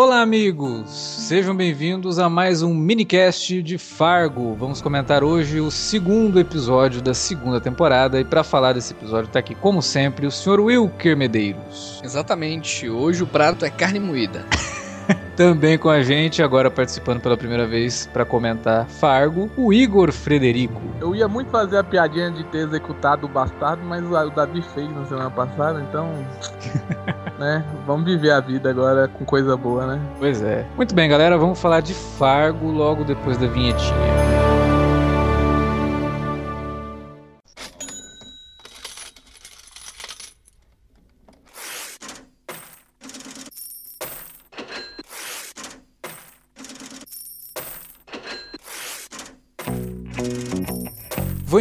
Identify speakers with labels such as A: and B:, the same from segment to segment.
A: Olá, amigos! Sejam bem-vindos a mais um minicast de Fargo. Vamos comentar hoje o segundo episódio da segunda temporada e para falar desse episódio está aqui, como sempre, o Sr. Wilker Medeiros.
B: Exatamente, hoje o prato é carne moída.
A: Também com a gente, agora participando pela primeira vez para comentar Fargo, o Igor Frederico.
C: Eu ia muito fazer a piadinha de ter executado o bastardo, mas o Davi fez na semana passada, então. né? Vamos viver a vida agora com coisa boa, né?
A: Pois é. Muito bem, galera, vamos falar de Fargo logo depois da vinhetinha.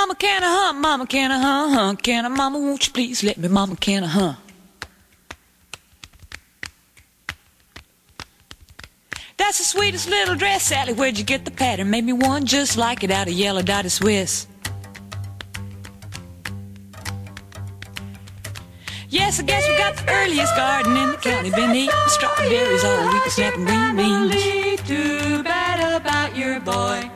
D: Mama, can I hunt? Mama, can I hunt? hunt? Can I? Mama, won't you please let me? Mama, can I hunt? That's the sweetest little dress, Sally. Where'd you get the pattern? Made me one just like it out of yellow dotted Swiss. Yes, I guess we got the earliest garden in the county. Been eating strawberries all week, snapping green beans. Too bad about your boy.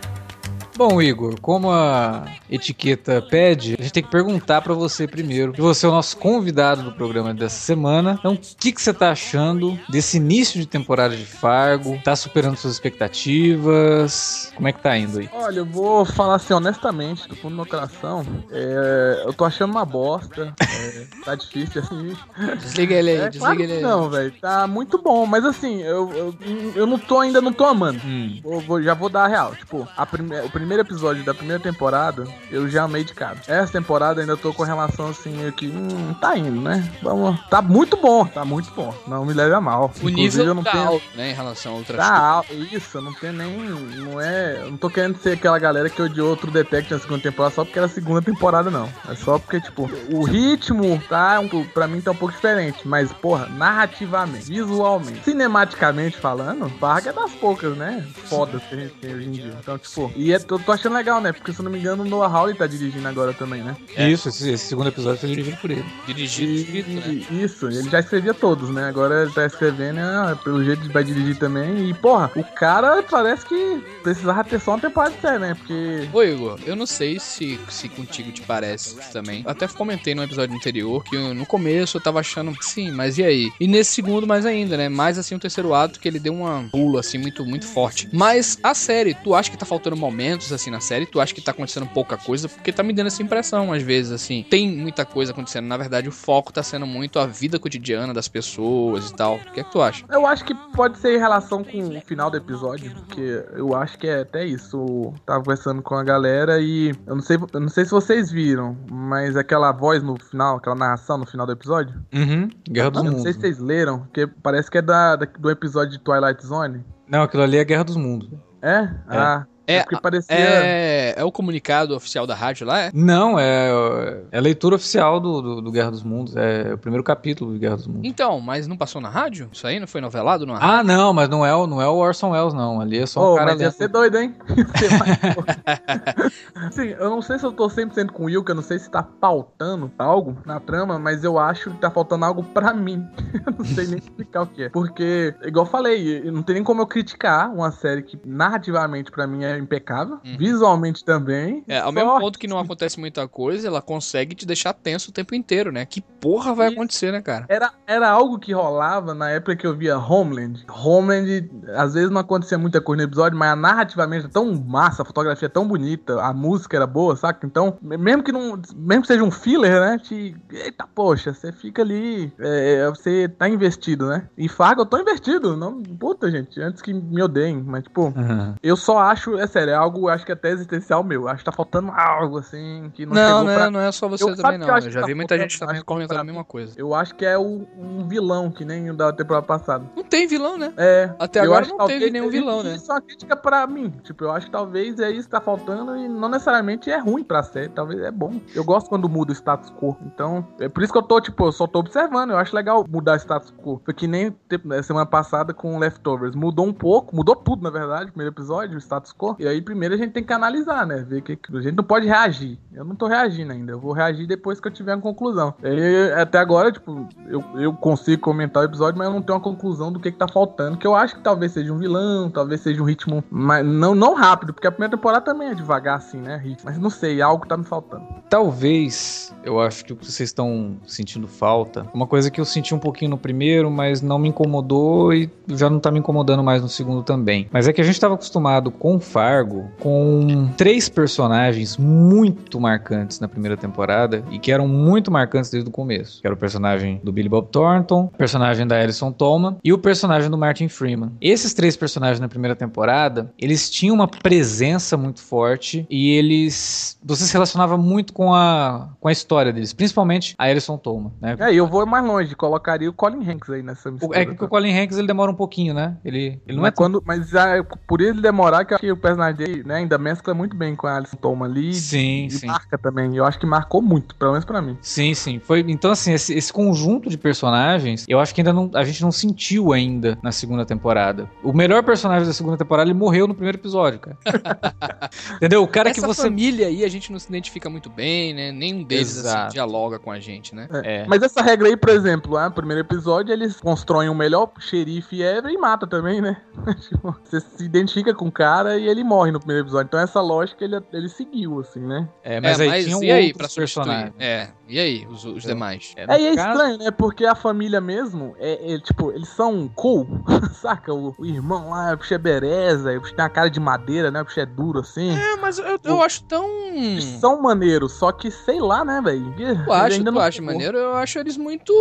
A: Bom, Igor, como a etiqueta pede, a gente tem que perguntar para você primeiro. Que você é o nosso convidado do programa dessa semana. Então, o que, que você tá achando desse início de temporada de Fargo? Tá superando suas expectativas? Como é que tá indo aí?
C: Olha, eu vou falar assim honestamente, do fundo do meu coração. É, eu tô achando uma bosta. É, tá difícil assim.
B: Desliga ele aí,
C: É,
B: desliga
C: claro
B: ele aí.
C: não, velho. Tá muito bom, mas assim, eu, eu, eu não tô ainda não tô amando.
A: Hum.
C: Vou- vou- já vou dar a real. Tipo, a prime- o primeiro episódio da primeira temporada, eu já amei de cara. Essa temporada ainda tô com relação assim, meio que, hum, tá indo, né? Vamos. Tá muito bom, tá muito bom. Não me leve a mal.
B: O
C: Inclusive,
B: nível
C: eu não
B: tá
C: tenho-
B: alto, né, em relação a outras
C: Tá alto, isso, eu não tenho nem. Não é. Eu não tô querendo ser aquela galera que odiou outro Detective na segunda temporada só porque era a segunda temporada, não. É só porque, tipo, o ritmo tá, um, pra mim, tá um pouco diferente. Mas, porra, narrativamente, visualmente, cinematicamente falando, Fargo é das poucas, né? Fodas que a gente tem hoje em dia. Então, tipo, e é, eu tô achando legal, né? Porque se eu não me engano, o Noah Hawley tá dirigindo agora também, né?
B: É.
A: Isso, esse, esse segundo episódio foi dirigido por ele.
B: Dirigido, escrito, né?
C: E, Isso, ele já escrevia todos, né? Agora ele tá escrevendo, ah, pelo jeito vai dirigir também. E, porra, o cara parece que precisava ter só uma temporada de série, né? Porque.
B: Ô Igor, eu não sei se, se contigo te parece também. Até comentei no episódio anterior que eu- no começo eu tava achando, sim, mas e aí? E nesse segundo mais ainda, né? Mais assim o terceiro ato que ele deu uma pula assim muito muito forte. Mas a série, tu acha que tá faltando momentos assim na série? Tu acha que tá acontecendo pouca coisa? Porque tá me dando essa impressão às vezes assim. Tem muita coisa acontecendo, na verdade o foco tá sendo muito a vida cotidiana das pessoas e tal. O que é que tu acha?
C: Eu acho que pode ser em relação com o final do episódio, porque eu acho que é até isso. Eu tava conversando com a galera e eu não sei, eu não sei se vocês viram, mas aquela voz no final, aquela narração no final do episódio,
A: Uhum. Guerra dos
C: eu não
A: Mundos.
C: sei se vocês leram, porque parece que é da, da- do episódio de Twilight Zone.
A: Não, aquilo ali é Guerra dos Mundos.
C: É? Ah,
B: É,
C: é porque parecia.
B: É, é o comunicado oficial da rádio lá, é?
A: Não, é, é a leitura oficial do, do, do Guerra dos Mundos. É o primeiro capítulo do Guerra dos Mundos.
B: Então, mas não passou na rádio? Isso aí não foi novelado numa
A: Ah, não, mas não é, o- não é o Orson Welles, não. Ali é só um
C: Ô,
A: cara
C: mas ia ser doido, hein? Ia ser mais louco. Sim, eu não sei se eu tô 100% com o Will, que eu não sei se tá faltando algo na trama, mas eu acho que tá faltando algo pra mim. eu não sei nem explicar o que é. Porque, igual eu falei, não tem nem como eu criticar uma série que narrativamente pra mim é impecável,
B: Uhum.
C: visualmente também.
B: É, ao mesmo ponto que não acontece muita coisa, ela consegue te deixar tenso o tempo inteiro, né? Que porra vai
C: Isso.
B: acontecer, né, cara?
C: Era, era algo que rolava na época que eu via Homeland. Homeland, às vezes não acontecia muita coisa no episódio, mas narrativamente é tão massa, a fotografia é tão bonita, a música era boa, saca? Então, me- mesmo que não. Mesmo que seja um filler, né? Te, eita, poxa, você fica ali. é, você tá investido, né? E Fargo, eu tô investido. Não, puta, gente, antes que me odeiem, mas, tipo,
A: Uhum.
C: eu só acho é sério, é algo, acho que até existencial meu. Acho que tá faltando algo, assim, que não,
B: Não, não, é,
C: pra...
B: não é só você
C: Eu-
B: também,
C: eu
B: não. Eu já
C: tá
B: vi muita gente também comentando a mesma coisa.
C: Eu acho que é o- um vilão, que nem o da temporada passada.
B: Não tem vilão, né?
C: É.
B: Até agora não teve nenhum vilão, né?
C: Isso é uma crítica pra mim. Tipo, eu acho que talvez é isso que tá faltando e não necessariamente é ruim pra série. Talvez é bom. Eu gosto quando muda o status quo. Então, é por isso que eu tô, tipo, eu só tô observando. Eu acho legal mudar o status quo. Foi que nem tipo, na semana passada com Leftovers. Mudou um pouco, mudou tudo, na verdade, primeiro episódio, o status quo. E aí, primeiro a gente tem que analisar, né? Ver que que- a gente não pode reagir. Eu não tô reagindo ainda. Eu vou reagir depois que eu tiver uma conclusão. E, até agora, tipo, eu, eu consigo comentar o episódio, mas eu não tenho uma conclusão do que, que tá faltando. Que eu acho que talvez seja um vilão, talvez seja um ritmo mas não, não rápido, porque a primeira temporada também é devagar, assim, né? ritmo. Mas não sei, algo tá me faltando.
A: Talvez, eu acho que o que vocês estão sentindo falta, uma coisa que eu senti um pouquinho no primeiro, mas não me incomodou e já não tá me incomodando mais no segundo também. Mas é que a gente tava acostumado com Fargo, com três personagens muito marcantes na primeira temporada e que eram muito marcantes desde o começo. Que era o personagem do Billy Bob Thornton, o personagem da Alison Tolman e o personagem do Martin Freeman. Esses três personagens na primeira temporada, eles tinham uma presença muito forte e eles você se relacionava muito com a com a história deles, principalmente a Alison Tolman, né?
C: É, e eu vou mais longe, colocaria o Colin Hanks aí nessa mistura.
A: É que o Colin Hanks ele demora um pouquinho, né? Ele, ele não
C: mas
A: é tão...
C: quando, mas ah, por ele demorar, que eu acho que o personagem dele né, ainda mescla muito bem com a Alison Tolman ali.
A: Sim,
C: e
A: sim.
C: marca também. Eu acho que marcou muito, pelo menos pra mim.
A: Sim, sim. Foi, então, assim, esse, esse conjunto de personagens, eu acho que ainda não, a gente não sentiu ainda na segunda temporada. O melhor personagem da segunda temporada, ele morreu no primeiro episódio, cara. Entendeu? O cara
B: Essa
A: que você.
B: família aí a gente não se identifica muito bem, né? Nenhum deles assim,
A: Exato.
B: dialoga com a gente, né?
A: É.
C: Mas essa regra aí, por exemplo, ah, no primeiro episódio, eles constroem o melhor xerife ever e mata também, né? Tipo, você se identifica com o cara e ele morre no primeiro episódio. Então essa lógica ele, ele seguiu, assim, né?
A: É, mas
B: é,
A: aí
B: mas
A: tinham
B: e aí, pra substituir?
A: personagens.
B: É, e aí, os, os demais?
A: É, no
C: É, e é
A: caso-
C: estranho, né? Porque a família mesmo, é, é, tipo, eles são cool, saca? O, o irmão lá, o bicho é bereza, o bicho tem uma cara de madeira, né? O bicho é duro, assim.
B: É, mas eu, eu acho tão.
C: Eles são maneiros, só que sei lá, né, velho?
B: Tu acha, tu acha maneiro? Eu acho eles muito.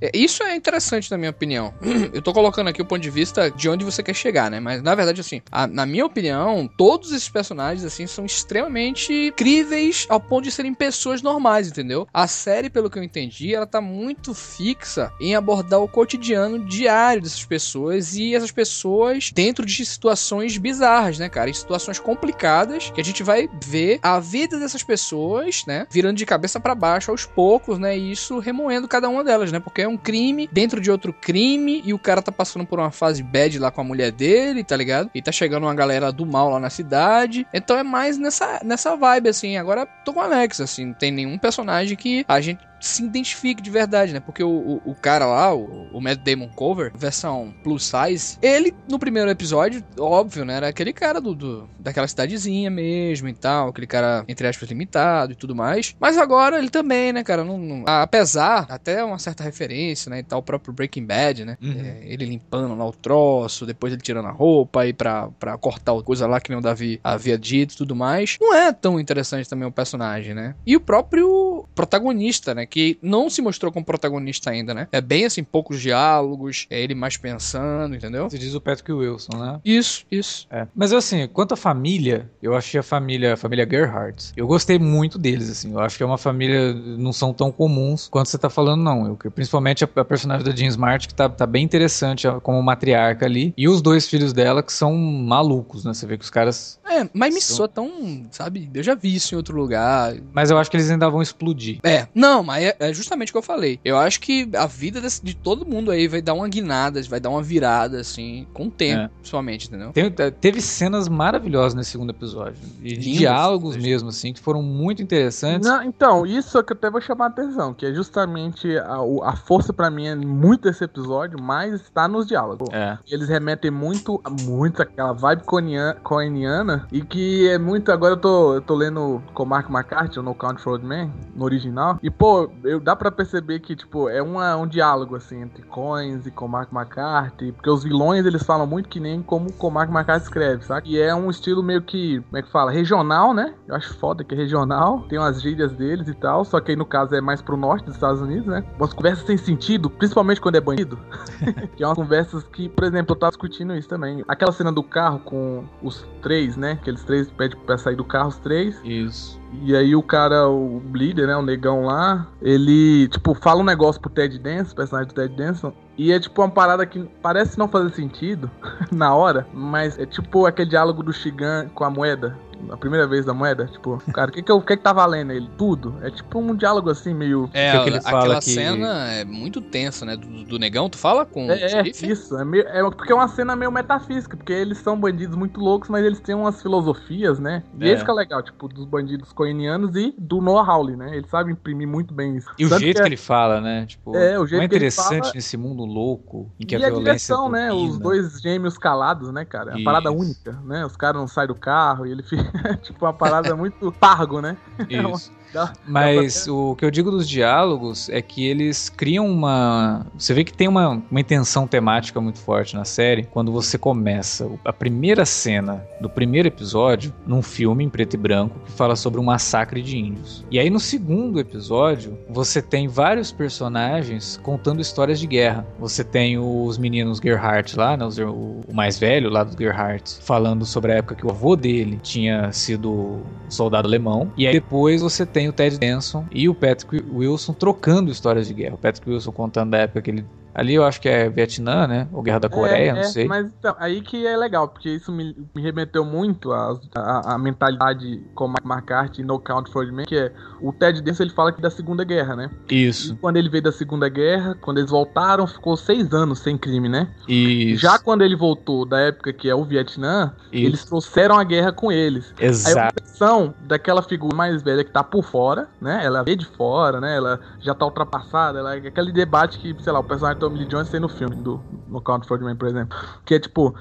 B: é, Isso é interessante, na minha opinião. Eu tô colocando aqui o ponto de vista de onde você quer chegar, né? Mas na verdade, assim, a- na minha opinião, todos esses personagens, assim, são extremamente críveis ao ponto de serem pessoas normais, entendeu? A série, pelo que eu entendi, ela tá muito fixa em abordar o cotidiano diário dessas pessoas e essas pessoas dentro de situações bizarras, né, cara? Em situações complicadas que a gente vai ver a vida dessas pessoas, né, virando de cabeça pra baixo aos poucos, né, e isso remoendo cada uma delas, né? Porque é um crime dentro de outro crime e o cara tá passando por uma fase bad lá com a mulher dele, tá ligado? E tá chegando uma galera do mal lá na cidade. Então é mais nessa, nessa vibe, assim. Agora tô com o Alex, assim. Não tem nenhum personagem que a gente se identifique de verdade, né? Porque o, o, o cara lá, o, o Matt Damon Cover, versão plus size, ele, no primeiro episódio, óbvio, né? Era aquele cara do, do- daquela cidadezinha mesmo e tal, aquele cara, entre aspas, limitado e tudo mais. Mas agora ele também, né, cara? Não, não- apesar, até uma certa referência, né? E tal, o próprio Breaking Bad, né?
A: Uhum.
B: É, ele limpando lá o troço, depois ele tirando a roupa aí pra, pra cortar coisa lá que nem o Davi havia dito e tudo mais. Não é tão interessante também o personagem, né? E o próprio protagonista, né? Que não se mostrou como protagonista ainda, né? É bem assim, poucos diálogos, é ele mais pensando, entendeu?
A: Você diz o Patrick Wilson, né?
B: Isso, isso.
A: É. Mas assim, quanto à família, eu achei a família, a família Gerhardt, eu gostei muito deles, assim. Eu acho que é uma família, não são tão comuns quanto você tá falando, não. Eu, principalmente a, a personagem da Jean Smart, que tá, tá bem interessante como matriarca ali. E os dois filhos dela, que são malucos, né? Você vê que os caras.
B: É, mas me
A: São-
B: soa tão, sabe? Eu já vi isso em outro lugar.
A: Mas eu acho que eles ainda vão explodir.
B: É, não, mas é, é justamente o que eu falei. Eu acho que a vida desse- de todo mundo aí vai dar uma guinada, vai dar uma virada, assim, com o tempo,
A: É.
B: principalmente, entendeu?
A: Tem- teve cenas maravilhosas nesse segundo episódio. E diálogos
B: lindas.
A: mesmo, assim, que foram muito interessantes.
C: Não, então, isso é que eu até vou chamar a atenção, que é justamente a, a força pra mim é muito desse episódio, mas está nos diálogos.
A: É.
C: Eles remetem muito, muito aquela vibe coenian- coeniana e que é muito. Agora eu tô, eu tô lendo com Mark McCarthy, o No Count for Old Man, no original. E pô, eu, dá pra perceber que, tipo, é uma, um diálogo assim entre Coins e com Mark McCarthy. Porque os vilões eles falam muito que nem como Mark McCarthy escreve, sabe? E é um estilo meio que, como é que fala? Regional, né? Eu acho foda que é regional. Tem umas gírias deles e tal. Só que aí no caso é mais pro norte dos Estados Unidos, né? Umas conversas sem sentido, principalmente quando é bandido. que é umas conversas que, por exemplo, eu tava discutindo isso também. Aquela cena do carro com os três, né? né? Que eles três pedem pra sair do carro, os três.
A: Isso.
C: E aí o cara, o líder, né, o negão lá, ele, tipo, fala um negócio pro Ted Danson, personagem do Ted Danson, e é tipo uma parada que parece não fazer sentido na hora, mas é tipo aquele diálogo do Shigan com a moeda. A primeira vez da moeda, tipo, cara, o que que, eu- que que tá valendo ele? Tudo. É tipo um diálogo assim, meio.
B: É,
A: Que que ele fala
B: aquela
A: que-
B: cena é muito tensa, né? Do, do negão, tu fala com o
C: É, é, isso. É, meio, é porque é uma cena meio metafísica, porque eles são bandidos muito loucos, mas eles têm umas filosofias, né? E
A: É.
C: esse que é legal, tipo, dos bandidos coinianos e do Noah Hawley, né? Ele sabe imprimir muito bem isso.
A: E o
C: Tanto
A: jeito
C: que
A: que,
C: é-
A: ele fala, né? Tipo,
C: É, o jeito
A: é
C: que ele
A: interessante
C: fala-
A: nesse mundo louco em que
C: e
A: a
C: a
A: violência
C: direção, né? Os dois gêmeos calados, né, cara? É uma parada única, né? Os caras não saem do carro e ele fica, tipo, uma parada muito pargo, né?
A: Isso.
C: Dá-
A: Mas o que eu digo dos diálogos é que eles criam uma. Você vê que tem uma, uma intenção temática muito forte na série quando você começa a primeira cena do primeiro episódio num filme em preto e branco que fala sobre um massacre de índios. E aí no segundo episódio você tem vários personagens contando histórias de guerra. Você tem os meninos Gerhardt lá, né, o, mais velho lá dos Gerhardt, falando sobre a época que o avô dele tinha sido soldado alemão. E aí depois você tem o Ted Danson e o Patrick Wilson trocando histórias de guerra. O Patrick Wilson contando da época que ele. Ali eu acho que é Vietnã, né? Ou Guerra da Coreia,
C: É,
A: não
C: é,
A: sei.
C: Mas então, aí que é legal, porque isso me, me remeteu muito à, à mentalidade como McCarthy e No Count for Men, que é o Ted Danson ele fala que da Segunda Guerra, né? E
A: Isso,
C: quando ele veio da Segunda Guerra, quando eles voltaram, ficou seis anos sem crime, né?
A: isso.
C: Já quando ele voltou da época que é o Vietnã,
A: isso.
C: eles trouxeram a guerra com eles. Aí a
A: Exato.
C: versão daquela figura mais velha que tá por fora, né? Ela vê de fora, né? Ela já tá ultrapassada. Ela, aquele debate que, sei lá, o personagem Tommy Lee Jones tem no filme, do, no Count for Man, por exemplo. Que é tipo.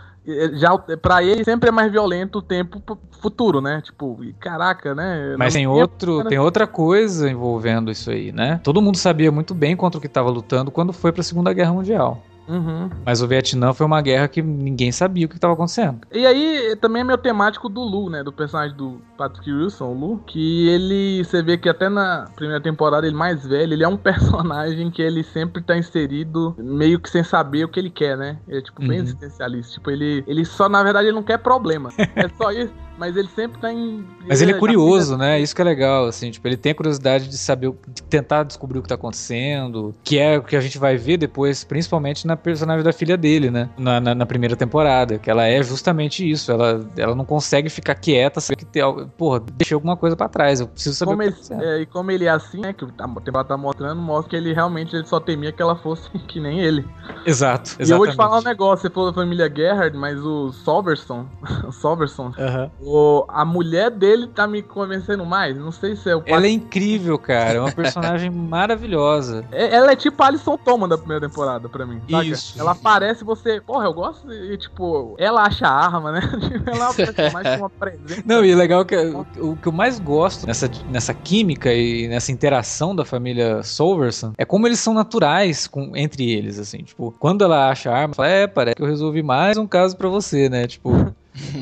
C: Já, pra ele sempre é mais violento o tempo futuro, né? Tipo, e caraca, né?
A: Mas tem outro, tem outra coisa envolvendo isso aí, né? Todo mundo sabia muito bem contra o que estava lutando quando foi para a Segunda Guerra Mundial.
C: Uhum.
A: Mas o Vietnã foi uma guerra que ninguém sabia o que estava acontecendo.
C: E aí também é meio temático do Lu, né? Do personagem do Patrick Wilson, o Lu. Que ele, você vê que até na primeira temporada, ele mais velho, ele é um personagem que ele sempre tá inserido meio que sem saber o que ele quer, né? Ele é tipo bem
A: Uhum.
C: existencialista. Tipo, ele, ele só, na verdade, ele não quer problema. é só isso. Mas ele sempre tá em.
A: Mas ele é curioso, né? Isso que é legal, assim, tipo, ele tem a curiosidade de saber, o- de tentar descobrir o que tá acontecendo, que é o que a gente vai ver depois, principalmente na personagem da filha dele, né? Na, na, na primeira temporada, que ela é justamente isso, ela, ela não consegue ficar quieta, saber que tem algo, porra, deixei alguma coisa pra trás, eu preciso saber
C: Como
A: o
C: ele,
A: tá
C: é, e como ele é assim, né? Que a temporada tá mostrando, mostra que ele realmente ele só temia que ela fosse que nem ele.
A: Exato,
C: E eu vou te falar um
A: exatamente.
C: negócio, você falou da família Gerhard, mas o Solverson, o Solverson,
A: Aham.
C: O, a mulher dele tá me convencendo mais. Não sei se é o
A: Ela é incrível, cara, é uma personagem maravilhosa.
C: É- Ela é tipo a Alison Toma da primeira temporada pra mim. saca?
A: Isso.
C: Ela aparece e você. Porra, eu gosto e, tipo, ela acha a arma, né? ela é com uma presença.
A: Não, e é legal que o, o que eu mais gosto nessa, nessa química e nessa interação da família Solverson é como eles são naturais com, entre eles, assim. Tipo, quando ela acha a arma, fala, é, parece que eu resolvi mais um caso pra você, né? Tipo,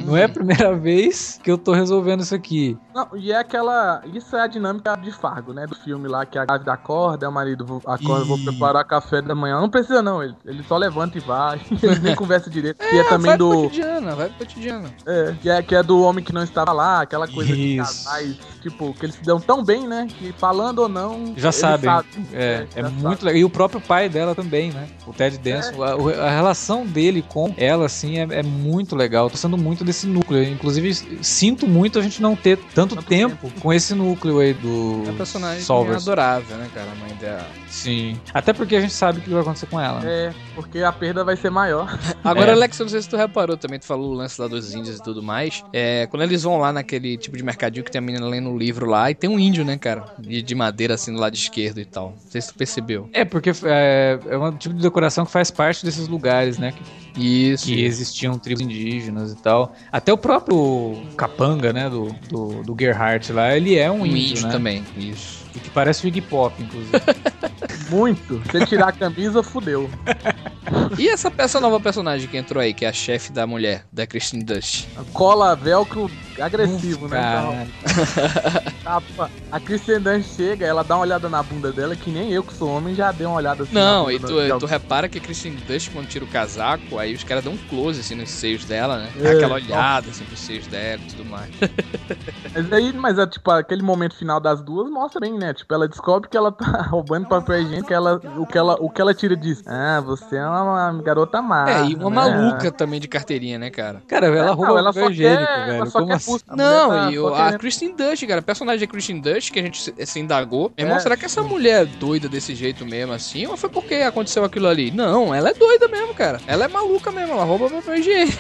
A: não é a primeira vez que eu tô resolvendo isso aqui.
C: Não, e é aquela. Isso é a dinâmica de Fargo, né? Do filme lá, que a grávida acorda, o marido vou- acorda, vou
A: Ih.
C: preparar café da manhã. Não precisa, não. Ele, ele só levanta e vai. Ele nem conversa direito. E é também
B: vai
C: do.
B: cotidiano, vai pro cotidiano.
C: É, que é, que é do homem que não estava lá, aquela coisa de
A: Isso.
C: casais, tipo, que eles se dão tão bem, né? Que falando ou não.
A: Já sabem.
C: sabem.
A: É, é
C: já
A: muito legal. E o próprio pai dela também, né? O Ted Denson. A, o- a relação dele com ela, assim, é, é muito legal. Tô muito desse núcleo. Inclusive, sinto muito a gente não ter tanto,
C: Tanto
A: tempo, com esse núcleo aí do
B: É um personagem
A: Solverson.
B: adorável, né, cara? A mãe dela.
A: Sim. Até porque a gente sabe o que vai acontecer com ela. né?
C: É, porque a perda vai ser maior.
B: Agora,
A: É.
B: Alex, eu não sei se tu reparou também, tu falou o lance lá dos índios e tudo mais. É, quando eles vão lá naquele tipo de mercadinho que tem a menina lendo o livro lá, e tem um índio, né, cara? De, de madeira assim do lado esquerdo e tal. Não sei se tu percebeu.
A: É, porque é, é um tipo de decoração que faz parte desses lugares, né? Que,
B: Isso.
A: que existiam tribos indígenas e tal. Até o próprio capanga, né? Do, do, do Gerhardt lá, ele é um,
B: um
A: índio,
B: índio
A: né?
B: também. Isso.
A: E que parece o Iggy Pop, inclusive.
C: Muito. Se tirar a camisa, fudeu.
B: E essa, essa nova personagem que entrou aí, que é a chefe da mulher, da Christine Dust.
C: Cola velcro agressivo, né?
A: Caralho.
C: Tapa. A Kristen Dunst chega, ela dá uma olhada na bunda dela, que nem eu que sou homem já dei uma olhada assim. na
B: Não,
C: bunda
B: e tu,
C: da-
B: tu repara que a Christine Dust, quando tira o casaco, aí os caras dão um close assim nos seios dela, né? Dá
C: É,
B: aquela olhada assim pros seios dela e tudo mais.
C: Mas aí, mas é tipo, aquele momento final das duas mostra bem, né? Tipo, ela descobre que ela tá roubando papel higiênico, que ela, o, que ela, o que ela tira diz, ah, você é uma, uma garota má.
B: é, e uma
C: né?
B: maluca também de carteirinha, né, cara?
A: Cara, ela
C: Não,
A: rouba
C: ela
A: papel
C: só
A: higiênico,
C: quer-
A: velho.
C: ela só
A: Como
C: quer
A: assim?
B: Não,
C: tá
B: e a
C: querendo-
B: Kristen Dust, cara, a personagem da Kristen Dust, que a gente se, se indagou. Meu irmão,
C: É.
B: será que essa mulher é doida desse jeito mesmo, assim? Ou foi porque aconteceu aquilo ali? Não, ela é doida mesmo, cara. Ela é maluca mesmo, ela rouba papel higiênico.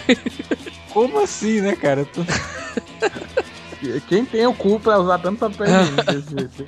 A: Como assim, né, cara?
C: Quem tem o cu pra usar tanto papel jeito?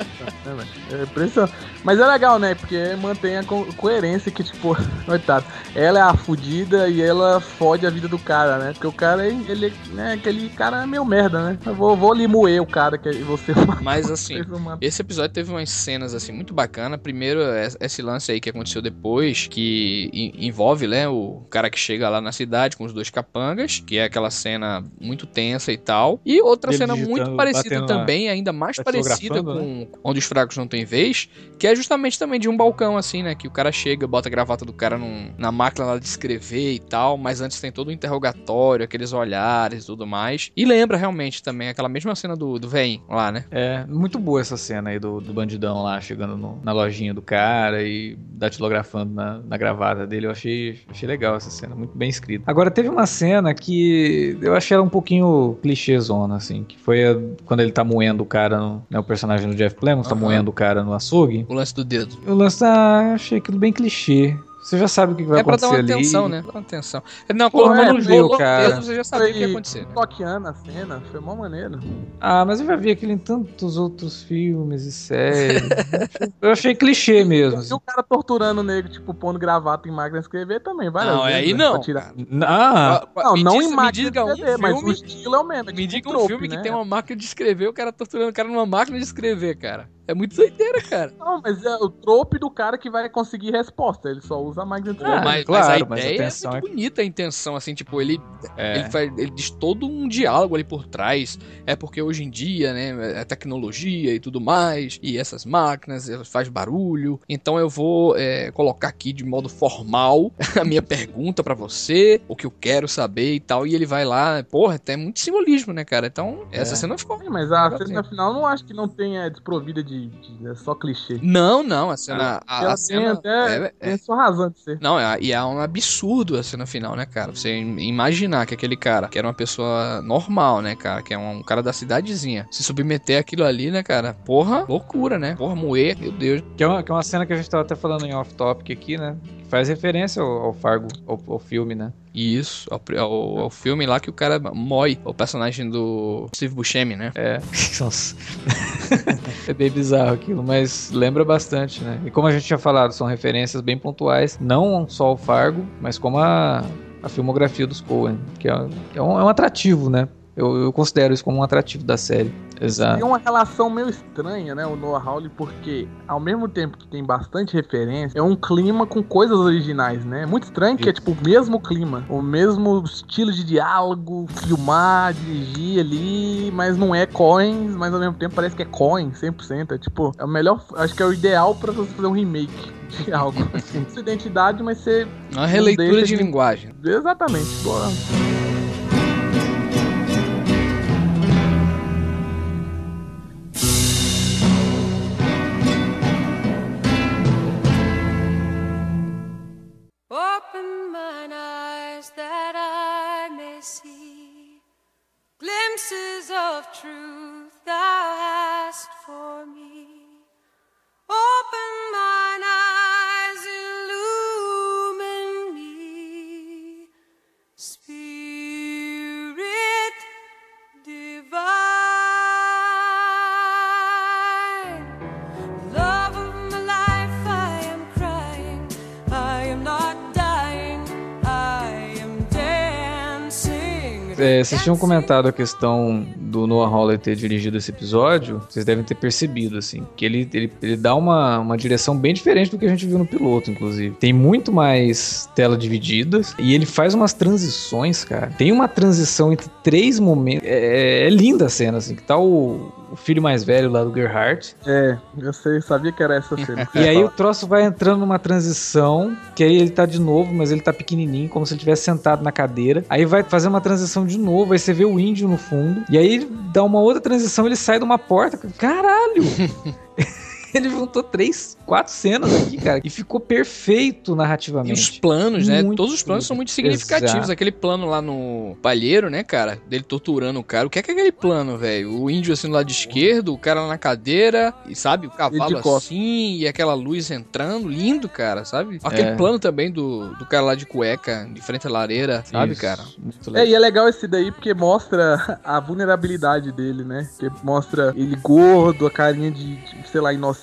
C: É. É impressionante. Mas é legal, né? Porque mantém a co- coerência que, tipo, coitado, ela é a fudida e ela fode a vida do cara, né? Porque o cara, ele, né, aquele cara é meio merda, né? Eu vou, vou ali moer o cara que você
B: Mas assim, Esse episódio teve umas cenas assim muito bacanas. Primeiro, es- esse lance aí que aconteceu depois, que en- envolve, né, o cara que chega lá na cidade com os dois capangas, que é aquela cena muito tensa e tal. E outra
A: Ele
B: cena muito parecida também, ainda mais parecida
A: datilografando,
B: com Onde os Fracos Não Têm Vez, que é justamente também de um balcão assim, né, que o cara chega, bota a gravata do cara num- na máquina lá de escrever e tal, mas antes tem todo o interrogatório, aqueles olhares e tudo mais. E lembra realmente também aquela mesma cena do, do veinho lá, né?
A: É, muito boa essa cena aí do, do bandidão lá, chegando no- na lojinha do cara e datilografando na, na gravata dele. Eu achei, achei legal essa cena, muito bem escrita. Agora, teve uma cena que eu achei ela um pouquinho clichêzona, assim, que foi a- quando ele tá moendo o cara, no, né, o personagem do Jeff Plemons tá
B: Aham.
A: moendo o cara no açougue.
B: O lance do dedo.
A: O lance tá, achei aquilo bem clichê. Você já sabe o que vai
B: é pra dar
A: acontecer
B: uma
A: ali.
B: atenção, né? Dar uma atenção. Não,
A: Pô, é,
B: no jogo,
A: cara?
B: você já sabia o que ia acontecer. né?
C: Toqueando a cena, foi mó maneiro.
A: Ah, mas eu já vi aquilo em tantos outros filmes e séries. eu achei clichê mesmo.
C: E
A: assim.
C: o cara torturando o negro, tipo, pondo gravata em máquina de escrever também, várias
B: Não,
C: vezes,
B: aí
C: né,
B: não.
C: pra tirar-
A: Ah,
C: Não,
B: me
C: não
B: diz-
C: em máquina de
B: um
C: escrever, mas o
B: filme,
C: estilo é o mesmo. é
B: me
C: tipo
B: diga um
C: trope,
B: filme que
C: né?
B: tem uma máquina de escrever, o cara torturando o cara numa máquina de escrever, cara. É muito doideira, cara.
C: Não, mas é o trope do cara que vai conseguir resposta. Ele só usa a máquina
A: Ah,
C: escrever.
B: mas, mas a
A: claro, mas a
B: ideia é muito
A: é-
B: bonita, a intenção, assim, tipo, ele,
A: é.
B: ele, faz, ele diz todo um diálogo ali por trás. É porque hoje em dia, né, é tecnologia e tudo mais, e essas máquinas, elas fazem barulho. Então eu vou é, colocar aqui de modo formal a minha pergunta pra você, o que eu quero saber e tal. E ele vai lá, porra, tem muito simbolismo, né, cara? Então, essa
A: É.
B: cena ficou.
C: Mas a cena final não acho que não tenha desprovida de, de- é só clichê.
B: Não, não, a cena. A,
C: Ela
B: a
C: tem
B: cena
C: até
B: é- é-
C: tem sua razão de ser.
B: Não, é, e é um absurdo a cena final, né, cara? Você im- imaginar que aquele cara, que era uma pessoa normal, né, cara? Que é um, cara da cidadezinha, se submeter àquilo ali, né, cara? Porra, loucura, né? Porra, moer, meu Deus.
A: Que é, uma, que é uma cena que a gente tava até falando em off-topic aqui, né? Faz referência ao, ao Fargo, ao, ao filme, né?
B: Isso, ao, ao- ao filme lá que o cara mói o personagem do Steve Buscemi, né?
A: É. Nossa. é bem bizarro aquilo, mas lembra bastante, né? E como a gente tinha falado, são referências bem pontuais, não só ao Fargo, mas como a, a filmografia dos Coen, que é, que é um, é um atrativo, né? Eu, eu considero isso como um atrativo da série. Exato.
C: Tem uma relação meio estranha, né, o Noah Hawley, porque ao mesmo tempo que tem bastante referência, é um clima com coisas originais, né? Muito estranho que é tipo o mesmo clima, o mesmo estilo de diálogo, filmar, dirigir ali, mas não é Coins, mas ao mesmo tempo parece que é Coin 100%. É tipo, é o melhor, acho que é o ideal pra você fazer um remake de algo. Assim, sua identidade, mas ser
B: Uma releitura de
C: de-
B: linguagem.
C: exatamente. Boa.
E: Of truth thou hast for me.
A: É, vocês tinham comentado a questão do Noah Hawley ter dirigido esse episódio. Vocês devem ter percebido, assim, que ele, ele, ele dá uma, uma direção bem diferente do que a gente viu no piloto, inclusive. Tem muito mais tela dividida e ele faz umas transições, cara. Tem uma transição entre três momentos. É, é linda a cena, assim, que tá o, o filho mais velho lá do Gerhardt.
C: É, eu sei, sabia que era essa cena.
A: E aí o troço vai entrando numa transição, que aí ele tá de novo, mas ele tá pequenininho, como se ele tivesse sentado na cadeira. Aí vai fazer uma transição de novo, aí você vê o índio no fundo. E aí dá uma outra transição, ele sai de uma porta. Caralho! ele juntou três, quatro cenas aqui, cara, e ficou perfeito
B: E
A: narrativamente.
B: os planos, né?
A: Muito
B: Todos os planos são muito significativos.
A: Exato.
B: Aquele plano lá no palheiro, né, cara? Dele torturando o cara. O que é, que é aquele plano, velho? O índio assim do lado esquerdo, o cara lá na cadeira, e sabe? O cavalo assim, e aquela luz entrando. Lindo, cara, sabe? Aquele
A: É.
B: plano também do, do cara lá de cueca, de frente à lareira, sabe,
A: Isso,
B: cara?
A: Muito
C: É,
A: legal.
C: e é legal esse daí porque mostra a vulnerabilidade dele, né? Que mostra ele gordo, a carinha de, de, sei lá, inocente.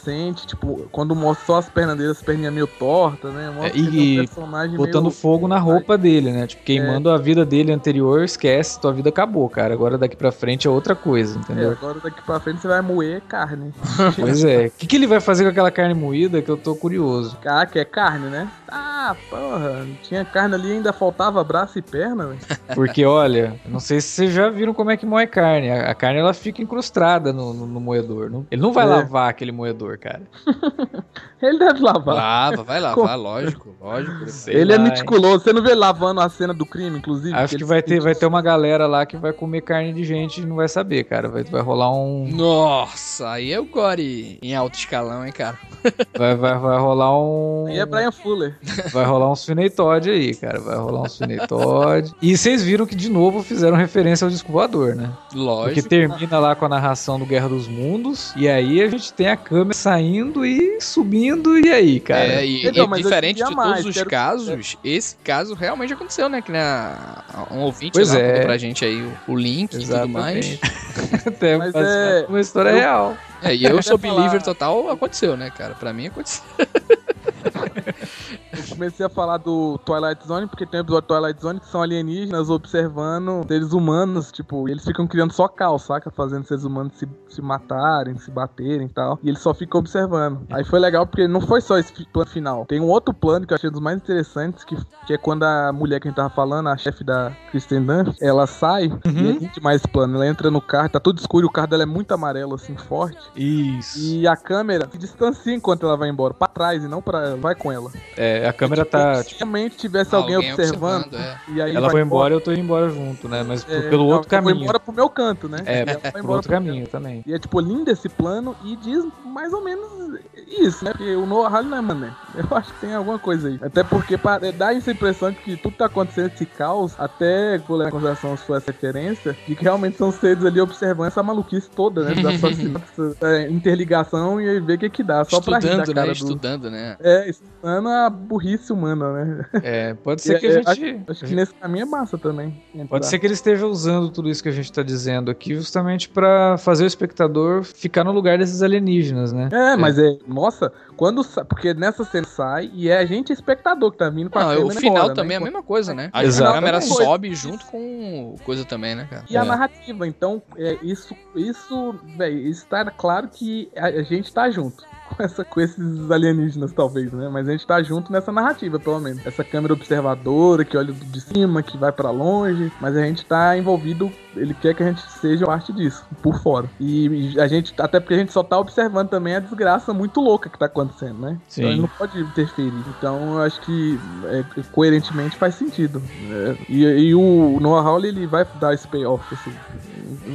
C: Tipo, quando mostra só as pernas dele, as perninhas meio tortas, né? Mostra
A: É,
C: é
A: e
C: personagem
A: Botando
C: meio...
A: fogo na roupa dele, né? Tipo, queimando a vida dele anterior, esquece, tua vida acabou, cara. Agora daqui pra frente é outra coisa,
C: É,
A: entendeu?
C: agora daqui pra frente você vai moer carne.
A: Pois é. O que, que ele vai fazer com aquela carne moída que eu tô curioso?
C: Ah, que é carne, né? Ah, porra, tinha carne ali e ainda faltava braço e perna, velho.
A: Porque, olha, não sei se vocês já viram como é que moe carne. A, a carne ela fica incrustada no, no- no moedor. Não- ele não vai
C: É.
A: lavar aquele moedor, cara.
C: Ele deve lavar.
B: Lava, vai lavar, lógico, lógico.
A: Sei
C: ele é
A: lá, hein.
C: meticuloso. Você não vê ele lavando a cena do crime, inclusive?
A: Acho que vai ter, vai ter uma galera lá que vai comer carne de gente e não vai saber, cara. Vai, vai rolar um.
B: Nossa, aí é o gore em alto escalão, hein, cara?
A: Vai, vai, vai rolar um.
C: Aí é Brian Fuller.
A: Vai rolar uns Finetoid aí, cara. Vai rolar uns Finetoid. E vocês viram que de novo fizeram referência ao disco voador, né? Porque
B: Lógico.
A: termina lá com a narração do Guerra dos Mundos. E aí a gente tem a câmera saindo e subindo. E aí, cara?
B: É, e,
C: Então,
B: e
C: mas eu
B: diferente de
C: mais,
B: todos os
C: quero-
B: casos, esse caso realmente aconteceu, né? Que né, um ouvinte
A: Pois
B: lá
A: é.
B: mandou pra gente aí o, o link e tudo mais.
A: Exatamente. Até
C: Mas é-
A: uma história
C: eu-
A: real.
B: É, e eu sou
C: falar-
B: believer total, aconteceu, né, cara? Pra mim aconteceu.
C: Eu comecei a falar do Twilight Zone, porque tem um episódio do Twilight Zone que são alienígenas observando seres humanos, tipo, e eles ficam criando só caos, saca? Fazendo seres humanos se, se matarem, se baterem e tal. E eles só ficam observando. Aí foi legal porque não foi só esse plano final. Tem um outro plano que eu achei dos mais interessantes, que, que é quando a mulher que a gente tava falando, a chefe da Kristen Dunst, ela sai e é lindo demais esse plano. Ela entra no carro, tá tudo escuro e o carro dela é muito amarelo, assim, forte.
A: Isso.
C: E a câmera se distancia enquanto ela vai embora, pra trás e não para vai com ela.
A: É, a câmera tá.
C: Se realmente tivesse alguém, observando,
B: é.
C: e aí
A: Ela
C: vai
A: foi embora e eu tô indo embora junto, né? Mas
C: é,
A: pelo
C: não,
A: outro caminho.
C: embora pro meu canto, né?
A: É,
C: Ela embora
A: outro
C: pro
A: caminho
C: meu.
A: também.
C: E é tipo lindo esse plano e diz mais ou menos isso, né? Porque o Noah Hawley não é mané. Eu acho que tem alguma coisa aí. Até porque pa- dá essa impressão de que tudo tá acontecendo esse caos, até vou levar em consideração sua referência, de que realmente são seres ali observando essa maluquice toda, né? Dos assassinatos, é, interligação e aí ver o que que dá. Só pra rir da
B: Estudando,
C: cara
B: né?
C: do...
B: Estudando, né?
C: É, estudando a burrice humana, né?
A: É, pode ser
C: E,
A: que a
C: é,
A: gente.
C: Acho que nesse caminho é massa também.
A: Pode ser que ele esteja usando tudo isso que a gente tá dizendo aqui justamente pra fazer o espectador ficar no lugar desses alienígenas, né?
C: É, mas é. Nossa, quando. Porque nessa cena sai e é a gente espectador que tá vindo com a
B: Não, o final
C: embora,
B: também é a
C: né?
B: mesma coisa, né? A, a câmera
C: Também.
B: sobe junto com coisa também, né, cara?
C: E a
A: É.
C: narrativa, então, é, isso, isso, velho, isso tá claro que a, a gente tá junto. Com, essa, com esses alienígenas, talvez, né? Mas a gente tá junto nessa narrativa, pelo menos. Essa câmera observadora que olha de cima, que vai pra longe. Mas a gente tá envolvido, ele quer que a gente seja parte disso, por fora. E, e a gente, até porque a gente só tá observando também a desgraça muito louca que tá acontecendo, né?
A: Sim.
C: Então ele não pode interferir. Então eu acho que é, coerentemente faz sentido. É, e, e o Noah Hawley ele vai dar esse payoff, assim.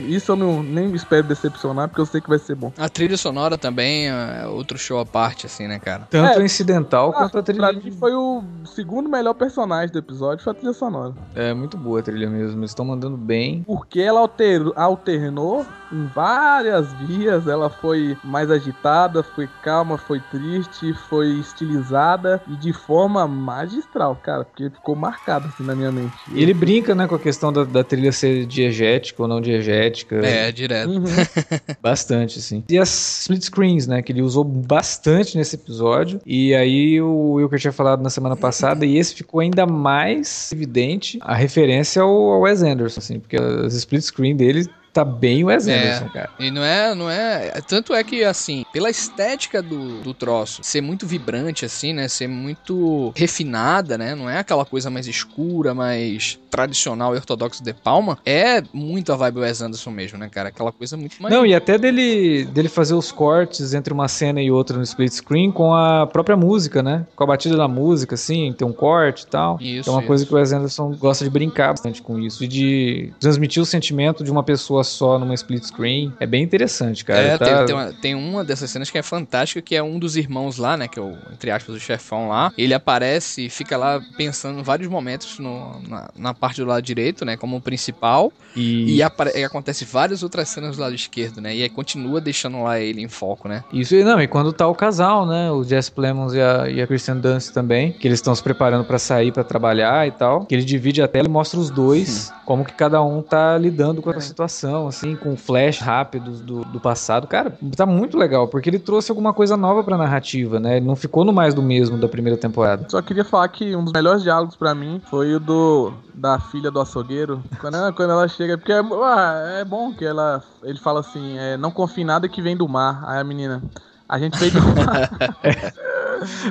C: Isso eu não, nem espero decepcionar, porque eu sei que vai ser bom.
B: A trilha sonora também é outro show à parte, assim, né, cara?
A: Tanto
C: É.
A: incidental
C: Ah,
A: quanto a
C: pra
A: trilha.
C: mim foi o segundo melhor personagem do episódio, foi a trilha sonora.
A: É muito boa a trilha mesmo. Eles estão mandando bem.
C: Porque ela alterou, alternou em várias vias, ela foi mais agitada, foi calma, foi triste, foi estilizada e de forma magistral, cara, porque ficou marcado assim na minha mente.
A: E ele brinca, né, com a questão da, da trilha ser diegética ou não diegética.
B: É, direto.
C: Uhum.
A: Bastante, assim. E as split screens, né? Que ele usou bastante nesse episódio. E aí o Wilker tinha falado na semana passada, e esse ficou ainda mais evidente a referência ao, ao Wes Anderson, assim, porque as split screen dele tá bem Wes
B: É.
A: Anderson, cara.
B: E não é, não é. Tanto é que, assim, pela estética do, do troço ser muito vibrante, assim, né? Ser muito refinada, né? Não é aquela coisa mais escura, mais tradicional e ortodoxo de Palma. É muito a vibe Wes Anderson mesmo, né, cara? Aquela coisa muito mais.
A: Não, e até dele, dele fazer os cortes entre uma cena e outra no split screen com a própria música, né? Com a batida da música, assim, tem um corte e tal.
B: Isso,
A: é uma
B: isso.
A: coisa que o Wes Anderson gosta de brincar bastante com isso. E de transmitir o sentimento de uma pessoa só numa split screen. É bem interessante, cara.
B: É,
A: Tá-
B: tem, tem uma, tem uma dessas cenas que é fantástica, que é um dos irmãos lá, né? Que é o, entre aspas, o chefão lá. Ele aparece e fica lá pensando em vários momentos no- na, na parte do lado direito, né? Como o principal.
A: E,
B: E, apare- e acontece várias outras cenas do lado esquerdo, né? E aí continua deixando lá ele em foco, né?
A: Isso, e não, e quando tá o casal, né? O Jess Plemons e a, e a Kristen Dunst também, que eles estão se preparando pra sair pra trabalhar e tal. Que ele divide a tela e mostra os dois, como que cada um tá lidando com a situação, assim, com flash rápidos do, do passado. Cara, tá muito legal, porque ele trouxe alguma coisa nova pra narrativa, né? Ele não ficou no mais do mesmo da primeira temporada.
C: Só queria falar que um dos melhores diálogos pra mim foi o do da filha do açougueiro. Quando ela, quando ela chega, porque é, é bom que ela ele fala assim, é, não confie nada que vem do mar. Aí a menina, a gente veio do mar.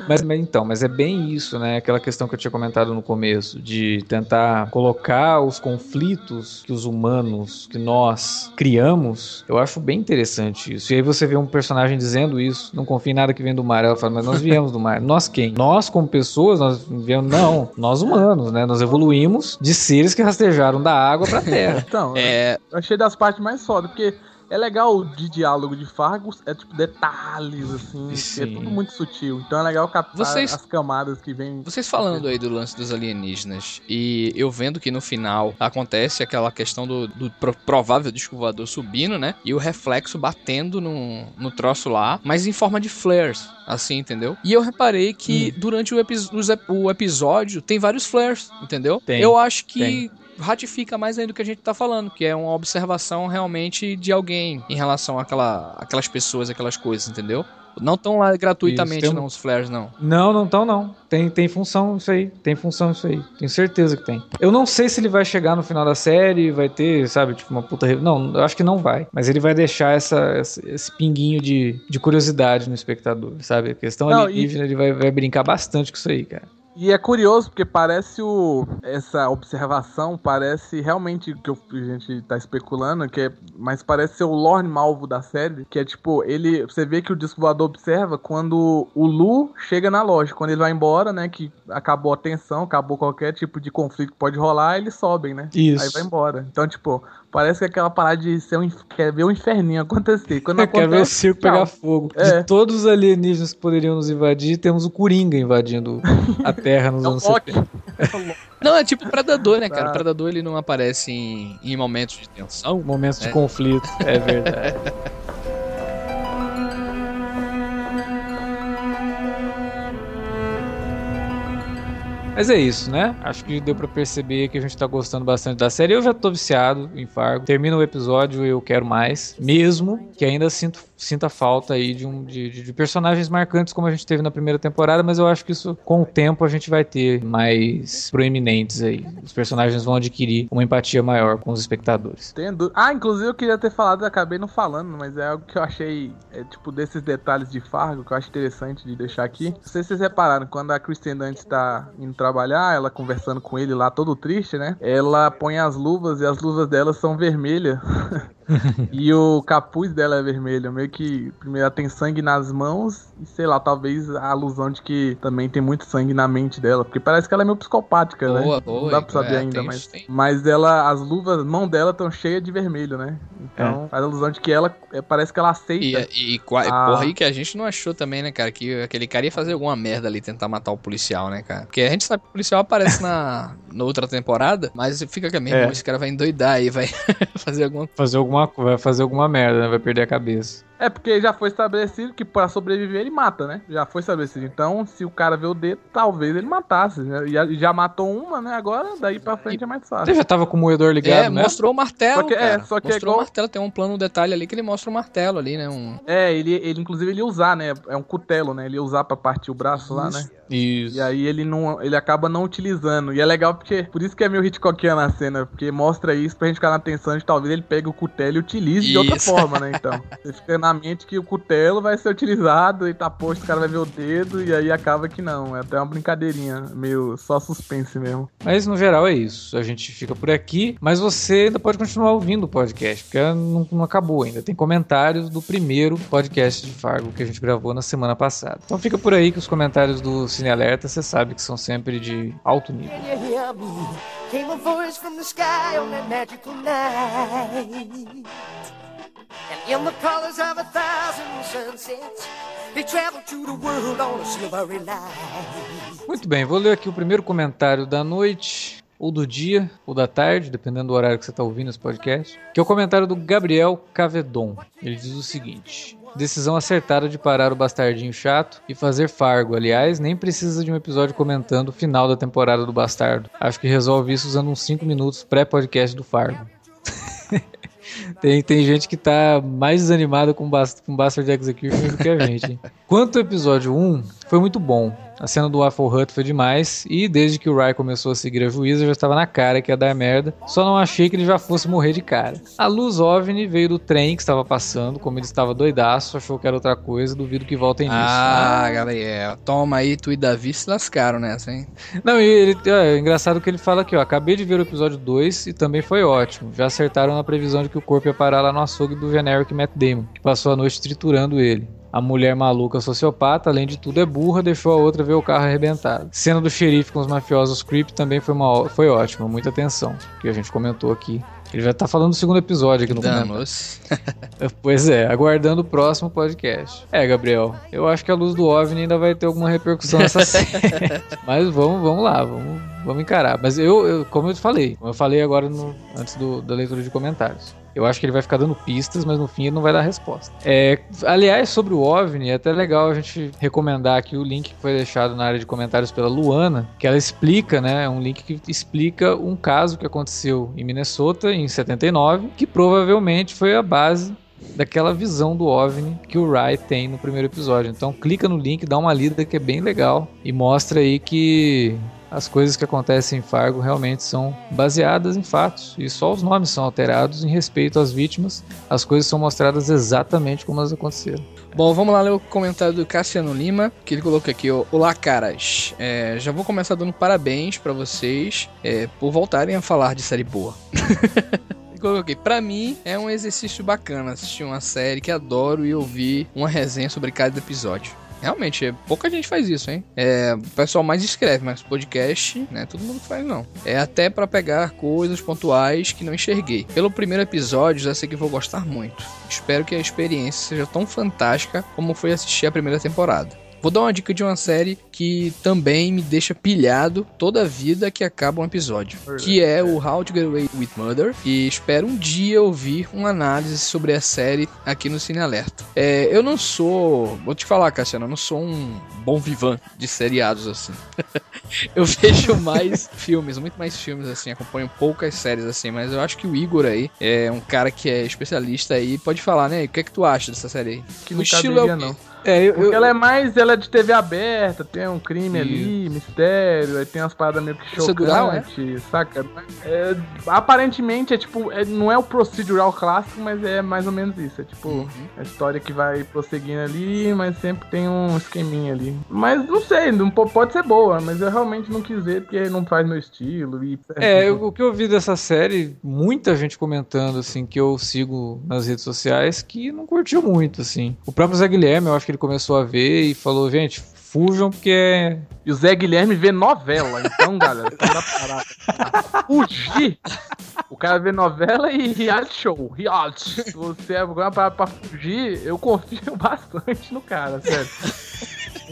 A: Mas, mas então, mas é bem isso, né? Aquela questão que eu tinha comentado no começo, de tentar colocar os conflitos que os humanos, que nós criamos. Eu acho bem interessante isso. E aí você vê um personagem dizendo isso, não confia em nada que vem do mar. Ela fala, mas nós viemos do mar. Nós quem? Nós, como pessoas, nós viemos. Não, nós humanos, né? Nós evoluímos de seres que rastejaram da água pra terra.
C: Então,
B: É,
C: eu achei das partes mais foda, porque é legal de diálogo de Fargos, é tipo detalhes, assim, é tudo muito sutil. Então é legal captar
B: Vocês-
C: as camadas que vem.
B: Vocês falando aí do lance dos alienígenas e eu vendo que no final acontece aquela questão do, do pro- provável disco voador subindo, né? E o reflexo batendo no, no troço lá, mas em forma de flares, assim, entendeu? E eu reparei que durante o, epi- o episódio tem vários flares, entendeu?
A: Tem,
B: eu acho que.
A: tem.
B: Ratifica mais ainda o que a gente tá falando, que é uma observação realmente de alguém em relação àquela, àquelas pessoas, aquelas coisas, entendeu? Não tão lá gratuitamente,
A: um-
B: não, os flares, não.
A: Não, não tão não. Tem, tem função isso aí. Tem função isso aí. Tenho certeza que tem. Eu não sei se ele vai chegar no final da série, vai ter, sabe, tipo uma puta. Não, eu acho que não vai. Mas ele vai deixar essa, essa- esse pinguinho de, de curiosidade no espectador, sabe? A questão
C: Não,
A: alienígena, ele vai, vai brincar bastante com isso aí, cara.
C: E é curioso porque parece o essa observação parece realmente que a gente tá especulando, que é, mas parece ser o Lorne Malvo da série, que é tipo, ele, você vê que o disco voador observa quando o Lu chega na loja, quando ele vai embora, né, que acabou a tensão, acabou qualquer tipo de conflito que pode rolar, eles sobem, né?
A: Isso.
C: Aí vai embora. Então, tipo, parece que é aquela parada de ser um, quer ver o inferninho acontecer. Quando
A: Eu quero ver o
C: acontece,
A: circo
C: tchau.
A: pegar fogo.
C: É.
A: De todos os alienígenas que poderiam nos invadir, temos o Coringa invadindo a Terra nos
C: É o
A: anos
C: Loki.
A: 70.
B: Não, é tipo Predador, né, cara?
C: Tá.
B: O Predador ele não aparece em, em momentos de tensão.
A: Momentos de
B: É.
A: conflito. É verdade. Mas é isso, né? Acho que deu pra perceber que a gente tá gostando bastante da série. Eu já tô viciado em Fargo. Termina o episódio eu quero mais. Mesmo que ainda sinto, sinta falta aí de, um, de, de- personagens marcantes como a gente teve na primeira temporada. Mas eu acho que isso, com o tempo, a gente vai ter mais proeminentes aí. Os personagens vão adquirir uma empatia maior com os espectadores.
C: Dúvida. Ah, inclusive eu queria ter falado, acabei não falando, mas é algo que eu achei, é, tipo, desses detalhes de Fargo, que eu acho interessante de deixar aqui. Não sei se vocês repararam, quando a Kristen Dunst tá trabalhar, ela conversando com ele lá, todo triste, né? Ela põe as luvas e as luvas dela são vermelhas. e o capuz dela é vermelho. Meio que, primeiro, ela tem sangue nas mãos e, sei lá, talvez a alusão de que também tem muito sangue na mente dela. Porque parece que ela é meio psicopática, né?
B: Boa,
C: Não
B: boa,
C: dá pra saber
B: é,
C: ainda,
B: tem
C: mas...
B: tem.
C: Mas ela, as luvas, mão dela estão cheias de vermelho, né? Então, faz a ilusão de que ela, é, parece que ela aceita.
B: E, e, qua-
C: Ah.
B: porra aí que a gente não achou também, né, cara? Que aquele cara ia fazer alguma merda ali, tentar matar o policial, né, cara? Porque a gente sabe que o policial aparece na, na outra temporada, mas fica que é mesmo,
A: É.
B: esse cara vai endoidar aí, vai fazer alguma
A: Fazer alguma, vai fazer alguma merda, né? Vai perder a cabeça.
C: É porque já foi estabelecido que pra sobreviver ele mata, né? Já foi estabelecido. Então, se o cara vê o dedo, talvez ele matasse. né? E já, já matou uma, né? Agora, daí pra frente é mais
A: Você
C: fácil.
A: já tava com o moedor ligado,
B: É,
A: né?
B: mostrou o martelo,
C: Só que- é,
B: cara.
C: só que é
B: mostrou
C: igual-
B: o martelo, tem um plano, um detalhe ali que ele mostra o martelo ali, né? Um...
C: É, ele, ele inclusive ele ia usar, né? É um cutelo, né? Ele ia usar pra partir o braço lá, né?
A: Isso.
C: E aí ele não, ele acaba não utilizando. E é legal porque, por isso que é meio Hitchcockiana a cena, porque mostra isso pra gente ficar na atenção de talvez ele pegue o cutelo e utilize de outra
B: Isso.
C: forma, né? Então, você fica na mente que o cutelo vai ser utilizado e tá posto, o cara vai ver o dedo e aí acaba que não. É até uma brincadeirinha, meio só suspense mesmo.
A: Mas no geral é isso. A gente fica por aqui, mas você ainda pode continuar ouvindo o podcast, porque não, não acabou ainda. Tem comentários do primeiro podcast de Fargo que a gente gravou na semana passada. Então fica por aí que os comentários do Cine Alerta, você sabe que são sempre de alto nível.
F: Came a voice from the sky on that magical night. And in the colors of a thousand sunsets, traveled to the world on a silvery.
A: Muito bem, vou ler aqui o primeiro comentário da noite, ou do dia, ou da tarde, dependendo do horário que você está ouvindo esse podcast, que é o comentário do Gabriel Cavedon. Ele diz o seguinte. Decisão acertada de parar o bastardinho chato e fazer Fargo. Aliás, nem precisa de um episódio comentando o final da temporada do Bastardo. Acho que resolve isso usando uns 5 minutos pré-podcast do Fargo. Tem, tem gente que tá mais desanimada com, Bast com Bastard Execution do que a gente. Quanto ao episódio 1, foi muito bom. A cena do Waffle Hut foi demais. E desde que o Rai começou a seguir a juíza, já estava na cara que ia dar merda. Só não achei que ele já fosse morrer de cara. A luz OVNI veio do trem que estava passando. Como ele estava doidaço, achou que era outra coisa. Duvido que voltem nisso.
B: Ah, Gabriel. Toma aí, tu e Davi se lascaram nessa, hein?
A: Não, e ele, é, é engraçado que ele fala aqui, ó. Acabei de ver o episódio 2 e também foi ótimo. Já acertaram na previsão de que o corpo ia parar lá no açougue do generic Matt Damon, que passou a noite triturando ele. A mulher maluca sociopata, além de tudo, é burra, deixou a outra ver o carro arrebentado. Cena do xerife com os mafiosos creep também foi, uma, foi ótima, muita atenção, que a gente comentou aqui. Ele já tá falando do segundo episódio aqui no.
B: Danos.
A: Pois é, aguardando o próximo podcast. É, Gabriel, eu acho que a luz do OVNI ainda vai ter alguma repercussão nessa série. Mas vamos, vamos lá, vamos, vamos encarar. Mas eu, eu- como eu te falei, como eu falei agora no- antes do- da leitura de comentários. Eu acho que ele vai ficar dando pistas, mas no fim ele não vai dar resposta. É, aliás, sobre o OVNI, é até legal a gente recomendar aqui o link que foi deixado na área de comentários pela Luana, que ela explica, né? É um link que explica um caso que aconteceu em Minnesota em 79, que provavelmente foi a base daquela visão do OVNI que o Rai tem no primeiro episódio. Então clica no link, dá uma lida que é bem legal e mostra aí que as coisas que acontecem em Fargo realmente são baseadas em fatos e só os nomes são alterados em respeito às vítimas. As coisas são mostradas exatamente como elas aconteceram.
B: Bom, vamos lá ler o comentário do Cassiano Lima, que ele colocou aqui, Olá, caras. É, já vou começar dando parabéns pra vocês é, por voltarem a falar de série boa. Aqui, pra mim é um exercício bacana assistir uma série que adoro e ouvir uma resenha sobre cada episódio. Realmente, é, pouca gente faz isso, hein? É, o pessoal mais escreve, mas podcast, né? Todo mundo faz, não. É até pra pegar coisas pontuais que não enxerguei. Pelo primeiro episódio, já sei que vou gostar muito. Espero que a experiência seja tão fantástica como foi assistir a primeira temporada. Vou dar uma dica de uma série que também me deixa pilhado toda a vida que acaba um episódio, que é o How to Get Away with Murder, e espero um dia ouvir uma análise sobre a série aqui no Cine Alerta. É, eu não sou, vou te falar, Cassiano, eu não sou um bom vivan de seriados assim. eu vejo mais filmes, muito mais filmes assim, acompanho poucas séries assim, mas eu acho que o Igor aí é um cara que é especialista aí, pode falar, né? O que é que tu acha dessa série aí?
C: Que
B: o
C: não
B: estilo é o quê?
C: não.
A: É, eu,
C: Porque ela é mais, ela é de TV aberta, tem um crime ali, mistério, aí tem umas paradas meio que
B: Procedural, é?
C: chocantes, saca? É, aparentemente é tipo, é- não é o procedural clássico, mas é mais ou menos isso. É tipo,
B: Uhum.
C: a história que vai prosseguindo ali, mas sempre tem um esqueminha ali. Mas não sei, não, po- pode ser boa, mas eu realmente não quis ver porque não faz meu estilo. E,
A: É, eu- o que eu vi dessa série, muita gente comentando, assim, que eu sigo nas redes sociais, que não curtiu muito, assim. O próprio Zé Guilherme, eu acho que ele começou a ver e falou, gente, fujam porque
C: o Zé Guilherme vê novela, então, galera, tá na parada. Fugir! O cara vê novela e reality show. Reality. Se você é agora pra, pra fugir, eu confio bastante no cara, sério.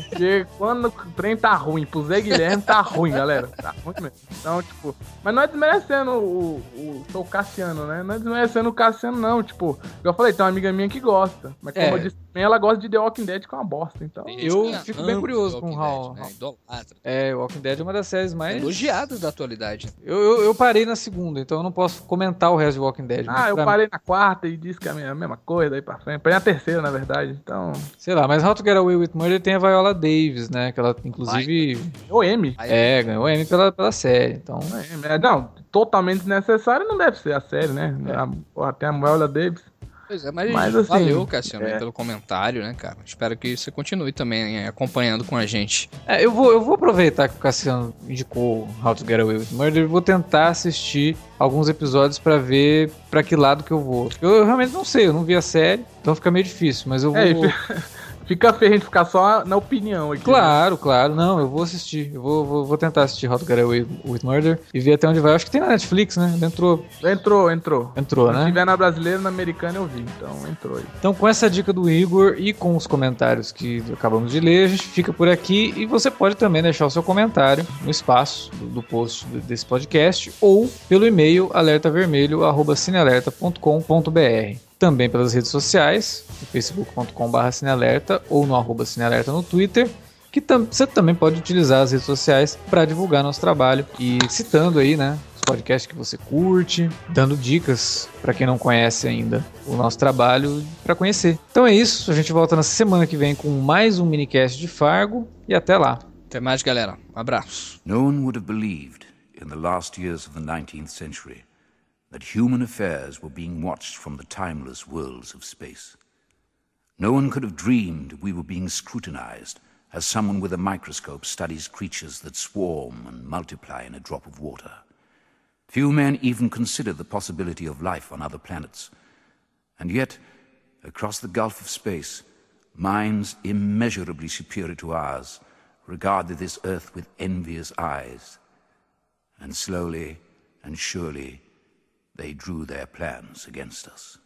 C: Porque quando o trem tá ruim, pro Zé Guilherme tá ruim, galera. Tá ruim mesmo. Então, tipo. Mas não é desmerecendo o, o, o Cassiano, né? Não é desmerecendo o Cassiano, não. Tipo, eu falei, tem uma amiga minha que gosta. Mas como
A: É.
C: eu disse, também ela gosta de The Walking Dead, que é uma bosta. Então.
A: Eu fico bem curioso com o.
B: Dead, né? Idolatra.
A: É, Walking Dead é uma das séries mais.
B: Elogiadas da atualidade.
A: Eu, eu, eu parei na segunda, então eu não posso comentar o resto de Walking Dead.
C: Ah, eu parei na quarta e disse que é a mesma- a coisa, daí pra frente. Parei na terceira, na verdade. Então.
A: Sei lá, mas How to Get Away with Murder tem a Viola Davis, né? Que ela, inclusive,
C: O M.
B: Aí,
A: é, ganhou M pela, pela série. Então,
C: É, não, totalmente desnecessário não deve ser a série, né? A, porra, tem a Viola Davis.
B: Pois é, mas,
C: Mas, assim,
B: valeu, Cassiano, aí
C: é.
B: pelo comentário, né, cara? Espero que você continue também acompanhando com a gente.
A: é, eu, vou, eu vou aproveitar que o Cassiano indicou How to Get Away with Murder e vou tentar assistir alguns episódios pra ver pra que lado que eu vou. Eu, eu realmente não sei, eu não vi a série, então fica meio difícil, mas eu vou.
C: É, e Fica feio a gente ficar só na opinião aqui. né?
A: Claro, claro. Não, eu vou assistir. Eu vou, vou, vou tentar assistir How to Get Away with Murder e ver até onde vai. Eu acho que tem na Netflix, né? Entrou,
C: Entrou, entrou.
A: entrou
C: Se
A: né?
C: tiver na brasileira, na americana eu vi. Então entrou aí.
A: Então, com essa dica do Igor e com os comentários que acabamos de ler, a gente fica por aqui e você pode também deixar o seu comentário no espaço do, do post desse podcast ou pelo e-mail alertavermelho@cinealerta.com.br. Também pelas redes sociais, no facebook.com.br cinealerta ou no arroba cinealerta no Twitter. Que tam- você também pode utilizar as redes sociais para divulgar nosso trabalho e citando aí, né, os podcasts que você curte, dando dicas para quem não conhece ainda o nosso trabalho para conhecer. Então é isso, a gente volta na semana que vem com mais um minicast de Fargo e até lá.
B: Até mais, galera. Um abraço.
G: No one would have believed in the last years of the 19th century that human affairs were being watched from the timeless worlds of space. No one could have dreamed we were being scrutinized as someone with a microscope studies creatures that swarm and multiply in a drop of water. Few men even consider the possibility of life on other planets. And yet, across the gulf of space, minds immeasurably superior to ours regarded this earth with envious eyes. And slowly and surely, they drew their plans against us.